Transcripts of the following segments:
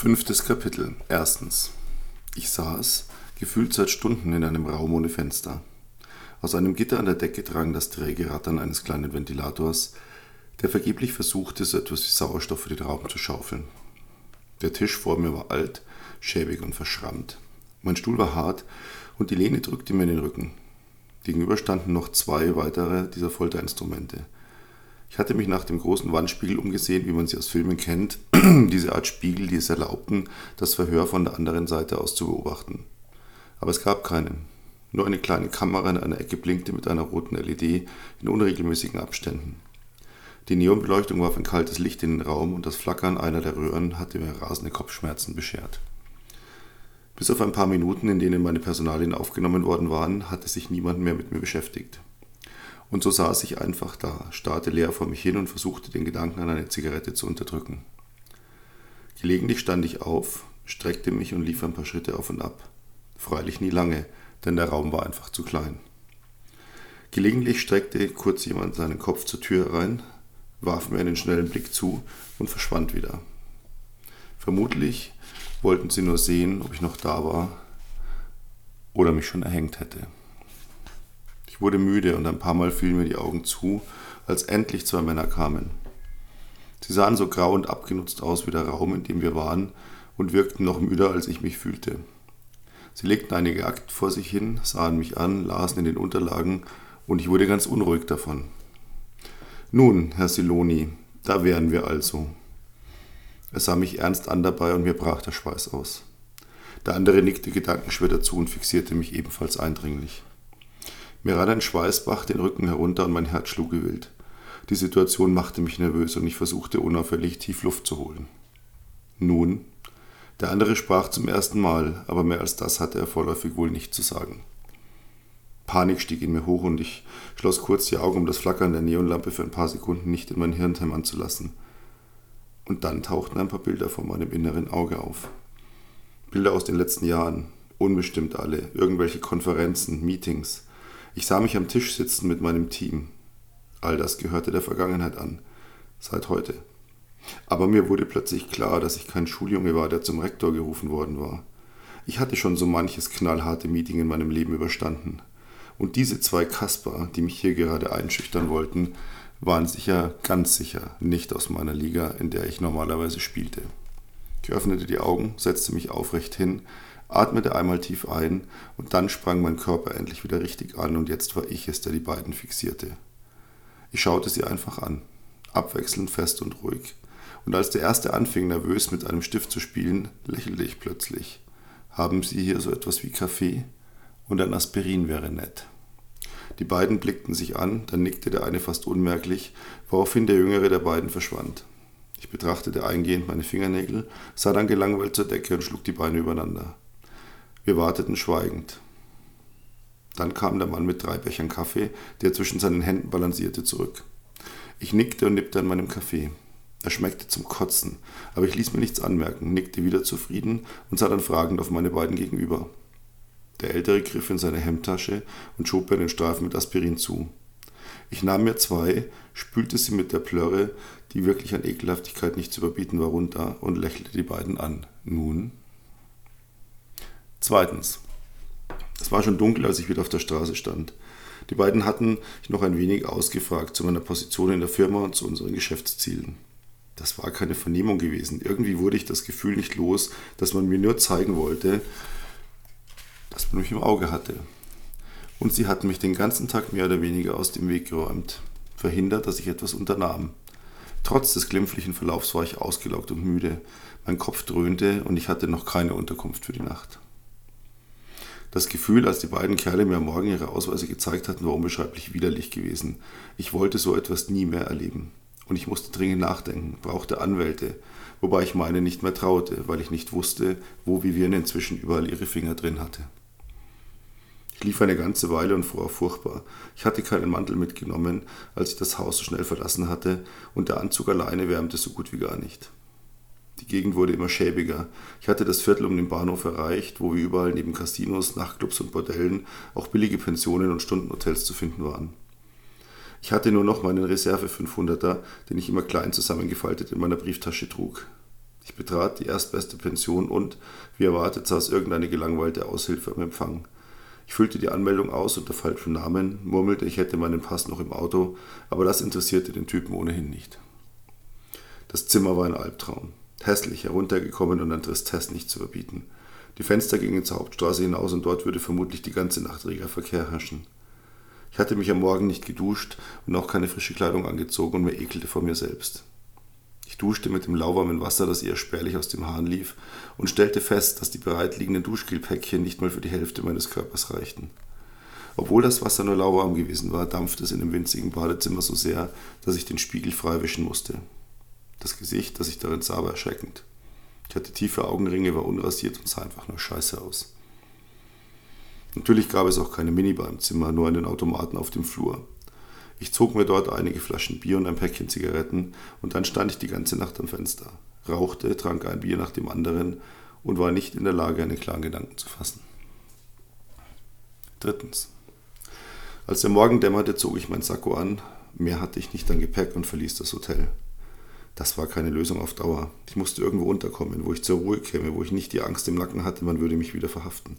Fünftes Kapitel. Erstens. Ich saß, gefühlt seit Stunden in einem Raum ohne Fenster. Aus einem Gitter an der Decke drang das träge Rattern eines kleinen Ventilators, der vergeblich versuchte, so etwas wie Sauerstoff für den Raum zu schaufeln. Der Tisch vor mir war alt, schäbig und verschrammt. Mein Stuhl war hart und die Lehne drückte mir in den Rücken. Gegenüber standen noch zwei weitere dieser Folterinstrumente – ich hatte mich nach dem großen Wandspiegel umgesehen, wie man sie aus Filmen kennt, diese Art Spiegel, die es erlaubten, das Verhör von der anderen Seite aus zu beobachten. Aber es gab keinen. Nur eine kleine Kamera in einer Ecke blinkte mit einer roten LED in unregelmäßigen Abständen. Die Neonbeleuchtung warf ein kaltes Licht in den Raum und das Flackern einer der Röhren hatte mir rasende Kopfschmerzen beschert. Bis auf ein paar Minuten, in denen meine Personalien aufgenommen worden waren, hatte sich niemand mehr mit mir beschäftigt. Und so saß ich einfach da, starrte leer vor mich hin und versuchte den Gedanken an eine Zigarette zu unterdrücken. Gelegentlich stand ich auf, streckte mich und lief ein paar Schritte auf und ab. Freilich nie lange, denn der Raum war einfach zu klein. Gelegentlich streckte kurz jemand seinen Kopf zur Tür herein, warf mir einen schnellen Blick zu und verschwand wieder. Vermutlich wollten sie nur sehen, ob ich noch da war oder mich schon erhängt hätte. Ich wurde müde und ein paar Mal fielen mir die Augen zu, als endlich zwei Männer kamen. Sie sahen so grau und abgenutzt aus wie der Raum, in dem wir waren, und wirkten noch müder, als ich mich fühlte. Sie legten einige Akten vor sich hin, sahen mich an, lasen in den Unterlagen, und ich wurde ganz unruhig davon. Nun, Herr Siloni, da wären wir also. Er sah mich ernst an dabei und mir brach der Schweiß aus. Der andere nickte gedankenschwer dazu und fixierte mich ebenfalls eindringlich. Mir rann ein Schweißbach den Rücken herunter und mein Herz schlug wild. Die Situation machte mich nervös und ich versuchte unauffällig tief Luft zu holen. Nun, der andere sprach zum ersten Mal, aber mehr als das hatte er vorläufig wohl nicht zu sagen. Panik stieg in mir hoch und ich schloss kurz die Augen, um das Flackern der Neonlampe für ein paar Sekunden nicht in mein Hirn hämmern zu lassen. Und dann tauchten ein paar Bilder vor meinem inneren Auge auf. Bilder aus den letzten Jahren, unbestimmt alle, irgendwelche Konferenzen, Meetings, ich sah mich am Tisch sitzen mit meinem Team. All das gehörte der Vergangenheit an, seit heute. Aber mir wurde plötzlich klar, dass ich kein Schuljunge war, der zum Rektor gerufen worden war. Ich hatte schon so manches knallharte Meeting in meinem Leben überstanden. Und diese zwei Kasper, die mich hier gerade einschüchtern wollten, waren sicher, ganz sicher, nicht aus meiner Liga, in der ich normalerweise spielte. Ich öffnete die Augen, setzte mich aufrecht hin, atmete einmal tief ein und dann sprang mein Körper endlich wieder richtig an und jetzt war ich es, der die beiden fixierte. Ich schaute sie einfach an, abwechselnd fest und ruhig. Und als der erste anfing, nervös mit einem Stift zu spielen, lächelte ich plötzlich. Haben Sie hier so etwas wie Kaffee? Und ein Aspirin wäre nett. Die beiden blickten sich an, dann nickte der eine fast unmerklich, woraufhin der jüngere der beiden verschwand. Ich betrachtete eingehend meine Fingernägel, sah dann gelangweilt zur Decke und schlug die Beine übereinander. Wir warteten schweigend. Dann kam der Mann mit drei Bechern Kaffee, der zwischen seinen Händen balancierte, zurück. Ich nickte und nippte an meinem Kaffee. Er schmeckte zum Kotzen, aber ich ließ mir nichts anmerken, nickte wieder zufrieden und sah dann fragend auf meine beiden gegenüber. Der Ältere griff in seine Hemdtasche und schob mir den Streifen mit Aspirin zu. Ich nahm mir zwei, spülte sie mit der Plörre, die wirklich an Ekelhaftigkeit nicht zu überbieten war, runter und lächelte die beiden an. Nun? Zweitens. Es war schon dunkel, als ich wieder auf der Straße stand. Die beiden hatten mich noch ein wenig ausgefragt zu meiner Position in der Firma und zu unseren Geschäftszielen. Das war keine Vernehmung gewesen. Irgendwie wurde ich das Gefühl nicht los, dass man mir nur zeigen wollte, dass man mich im Auge hatte. Und sie hatten mich den ganzen Tag mehr oder weniger aus dem Weg geräumt, verhindert, dass ich etwas unternahm. Trotz des glimpflichen Verlaufs war ich ausgelaugt und müde. Mein Kopf dröhnte und ich hatte noch keine Unterkunft für die Nacht. Das Gefühl, als die beiden Kerle mir am Morgen ihre Ausweise gezeigt hatten, war unbeschreiblich widerlich gewesen. Ich wollte so etwas nie mehr erleben. Und ich musste dringend nachdenken, brauchte Anwälte, wobei ich meine nicht mehr traute, weil ich nicht wusste, wo Vivienne inzwischen überall ihre Finger drin hatte. Ich lief eine ganze Weile und fror furchtbar. Ich hatte keinen Mantel mitgenommen, als ich das Haus so schnell verlassen hatte, und der Anzug alleine wärmte so gut wie gar nicht. Die Gegend wurde immer schäbiger. Ich hatte das Viertel um den Bahnhof erreicht, wo wie überall neben Casinos, Nachtclubs und Bordellen auch billige Pensionen und Stundenhotels zu finden waren. Ich hatte nur noch meinen Reserve 500er, den ich immer klein zusammengefaltet in meiner Brieftasche trug. Ich betrat die erstbeste Pension und, wie erwartet, saß irgendeine gelangweilte Aushilfe am Empfang. Ich füllte die Anmeldung aus unter falschem Namen, murmelte, ich hätte meinen Pass noch im Auto, aber das interessierte den Typen ohnehin nicht. Das Zimmer war ein Albtraum. Hässlich heruntergekommen und an Tristesse nicht zu verbieten. Die Fenster gingen zur Hauptstraße hinaus und dort würde vermutlich die ganze Nacht reger Verkehr herrschen. Ich hatte mich am Morgen nicht geduscht und auch keine frische Kleidung angezogen und mir ekelte vor mir selbst. Ich duschte mit dem lauwarmen Wasser, das eher spärlich aus dem Hahn lief, und stellte fest, dass die bereitliegenden Duschgelpäckchen nicht mal für die Hälfte meines Körpers reichten. Obwohl das Wasser nur lauwarm gewesen war, dampfte es in dem winzigen Badezimmer so sehr, dass ich den Spiegel freiwischen musste. Das Gesicht, das ich darin sah, war erschreckend. Ich hatte tiefe Augenringe, war unrasiert und sah einfach nur scheiße aus. Natürlich gab es auch keine Minibar im Zimmer, nur einen Automaten auf dem Flur. Ich zog mir dort einige Flaschen Bier und ein Päckchen Zigaretten und dann stand ich die ganze Nacht am Fenster, rauchte, trank ein Bier nach dem anderen und war nicht in der Lage, einen klaren Gedanken zu fassen. Drittens. Als der Morgen dämmerte, zog ich mein Sakko an, mehr hatte ich nicht an Gepäck und verließ das Hotel. Das war keine Lösung auf Dauer. Ich musste irgendwo unterkommen, wo ich zur Ruhe käme, wo ich nicht die Angst im Nacken hatte, man würde mich wieder verhaften.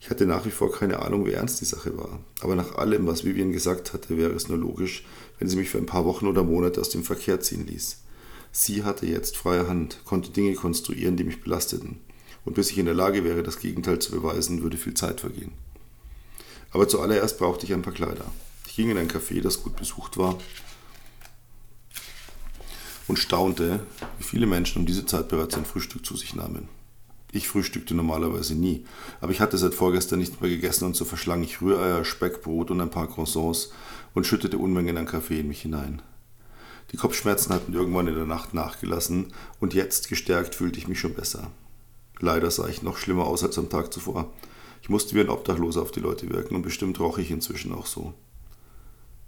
Ich hatte nach wie vor keine Ahnung, wie ernst die Sache war. Aber nach allem, was Vivian gesagt hatte, wäre es nur logisch, wenn sie mich für ein paar Wochen oder Monate aus dem Verkehr ziehen ließ. Sie hatte jetzt freie Hand, konnte Dinge konstruieren, die mich belasteten. Und bis ich in der Lage wäre, das Gegenteil zu beweisen, würde viel Zeit vergehen. Aber zuallererst brauchte ich ein paar Kleider. Ich ging in ein Café, das gut besucht war, und staunte, wie viele Menschen um diese Zeit bereits ein Frühstück zu sich nahmen. Ich frühstückte normalerweise nie, aber ich hatte seit vorgestern nicht mehr gegessen und so verschlang ich Rühreier, Speckbrot und ein paar Croissants und schüttete Unmengen an Kaffee in mich hinein. Die Kopfschmerzen hatten irgendwann in der Nacht nachgelassen und jetzt gestärkt fühlte ich mich schon besser. Leider sah ich noch schlimmer aus als am Tag zuvor. Ich musste wie ein Obdachloser auf die Leute wirken und bestimmt roch ich inzwischen auch so.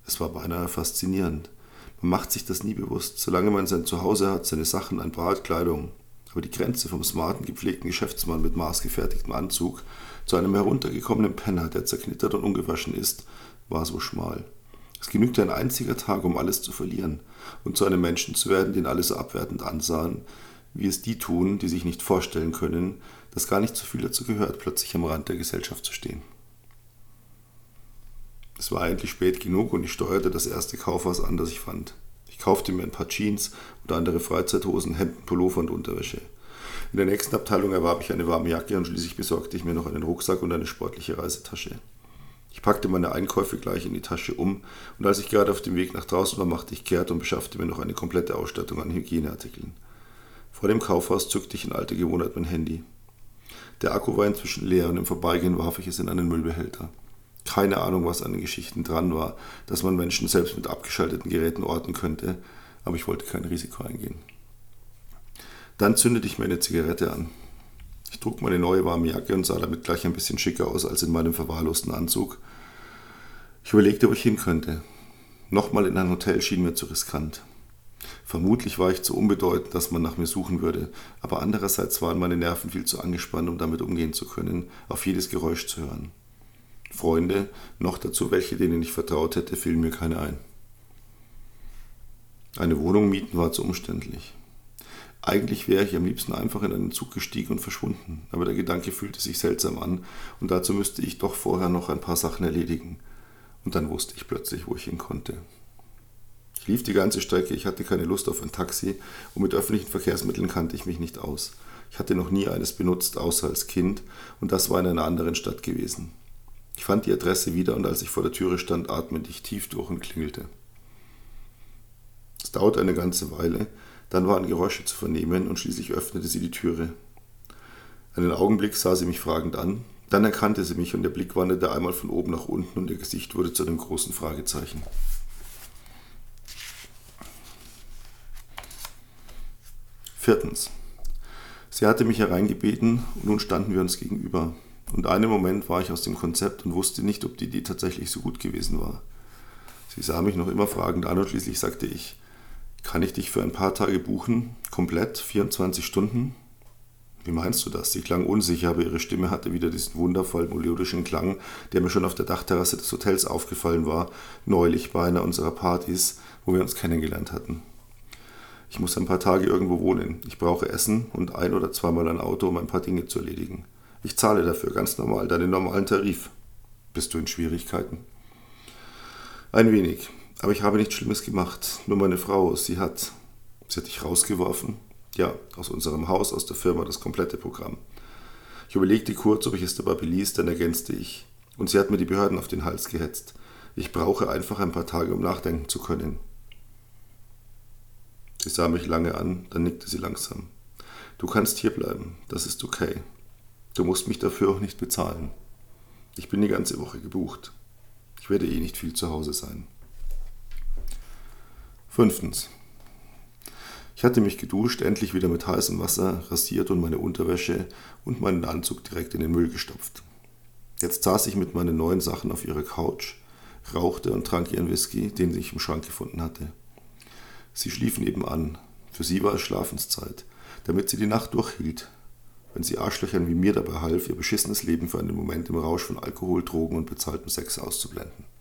Es war beinahe faszinierend. Man macht sich das nie bewusst, solange man sein Zuhause hat, seine Sachen, ein paar Kleidung, aber die Grenze vom smarten, gepflegten Geschäftsmann mit maßgefertigtem Anzug zu einem heruntergekommenen Penner, der zerknittert und ungewaschen ist, war so schmal. Es genügte ein einziger Tag, um alles zu verlieren und zu einem Menschen zu werden, den alle so abwertend ansahen, wie es die tun, die sich nicht vorstellen können, dass gar nicht so viel dazu gehört, plötzlich am Rand der Gesellschaft zu stehen. Es war endlich spät genug und ich steuerte das erste Kaufhaus an, das ich fand kaufte mir ein paar Jeans und andere Freizeithosen, Hemden, Pullover und Unterwäsche. In der nächsten Abteilung erwarb ich eine warme Jacke und schließlich besorgte ich mir noch einen Rucksack und eine sportliche Reisetasche. Ich packte meine Einkäufe gleich in die Tasche um und als ich gerade auf dem Weg nach draußen war, machte ich kehrt und beschaffte mir noch eine komplette Ausstattung an Hygieneartikeln. Vor dem Kaufhaus zückte ich in alter Gewohnheit mein Handy. Der Akku war inzwischen leer und im Vorbeigehen warf ich es in einen Müllbehälter. Keine Ahnung, was an den Geschichten dran war, dass man Menschen selbst mit abgeschalteten Geräten orten könnte, aber ich wollte kein Risiko eingehen. Dann zündete ich mir eine Zigarette an. Ich trug meine neue warme Jacke und sah damit gleich ein bisschen schicker aus als in meinem verwahrlosten Anzug. Ich überlegte, wo ich hin könnte. Nochmal in ein Hotel schien mir zu riskant. Vermutlich war ich zu unbedeutend, dass man nach mir suchen würde, aber andererseits waren meine Nerven viel zu angespannt, um damit umgehen zu können, auf jedes Geräusch zu hören. Freunde, noch dazu welche, denen ich vertraut hätte, fielen mir keine ein. Eine Wohnung mieten war zu umständlich. Eigentlich wäre ich am liebsten einfach in einen Zug gestiegen und verschwunden, aber der Gedanke fühlte sich seltsam an und dazu müsste ich doch vorher noch ein paar Sachen erledigen. Und dann wusste ich plötzlich, wo ich hin konnte. Ich lief die ganze Strecke, ich hatte keine Lust auf ein Taxi und mit öffentlichen Verkehrsmitteln kannte ich mich nicht aus. Ich hatte noch nie eines benutzt, außer als Kind, und das war in einer anderen Stadt gewesen. Ich fand die Adresse wieder und als ich vor der Türe stand, atmete ich tief durch und klingelte. Es dauerte eine ganze Weile, dann waren Geräusche zu vernehmen und schließlich öffnete sie die Türe. Einen Augenblick sah sie mich fragend an, dann erkannte sie mich und der Blick wanderte einmal von oben nach unten und ihr Gesicht wurde zu einem großen Fragezeichen. Viertens. Sie hatte mich hereingebeten und nun standen wir uns gegenüber. Und einen Moment war ich aus dem Konzept und wusste nicht, ob die Idee tatsächlich so gut gewesen war. Sie sah mich noch immer fragend an und schließlich sagte ich, kann ich dich für ein paar Tage buchen? Komplett? 24 Stunden? Wie meinst du das? Sie klang unsicher, aber ihre Stimme hatte wieder diesen wundervollen melodischen Klang, der mir schon auf der Dachterrasse des Hotels aufgefallen war, neulich bei einer unserer Partys, wo wir uns kennengelernt hatten. Ich muss ein paar Tage irgendwo wohnen. Ich brauche Essen und ein oder zweimal ein Auto, um ein paar Dinge zu erledigen. Ich zahle dafür ganz normal deinen normalen Tarif. Bist du in Schwierigkeiten? Ein wenig. Aber ich habe nichts Schlimmes gemacht. Nur meine Frau, sie hat. Sie hat dich rausgeworfen? Ja, aus unserem Haus, aus der Firma, das komplette Programm. Ich überlegte kurz, ob ich es dabei beließ, dann ergänzte ich. Und sie hat mir die Behörden auf den Hals gehetzt. Ich brauche einfach ein paar Tage, um nachdenken zu können. Sie sah mich lange an, dann nickte sie langsam. Du kannst hier bleiben, das ist okay. Du musst mich dafür auch nicht bezahlen. Ich bin die ganze Woche gebucht. Ich werde eh nicht viel zu Hause sein. Fünftens. Ich hatte mich geduscht, endlich wieder mit heißem Wasser, rasiert und meine Unterwäsche und meinen Anzug direkt in den Müll gestopft. Jetzt saß ich mit meinen neuen Sachen auf ihrer Couch, rauchte und trank ihren Whisky, den ich im Schrank gefunden hatte. Sie schlief nebenan. Für sie war es Schlafenszeit, damit sie die Nacht durchhielt, wenn sie Arschlöchern wie mir dabei half, ihr beschissenes Leben für einen Moment im Rausch von Alkohol, Drogen und bezahltem Sex auszublenden.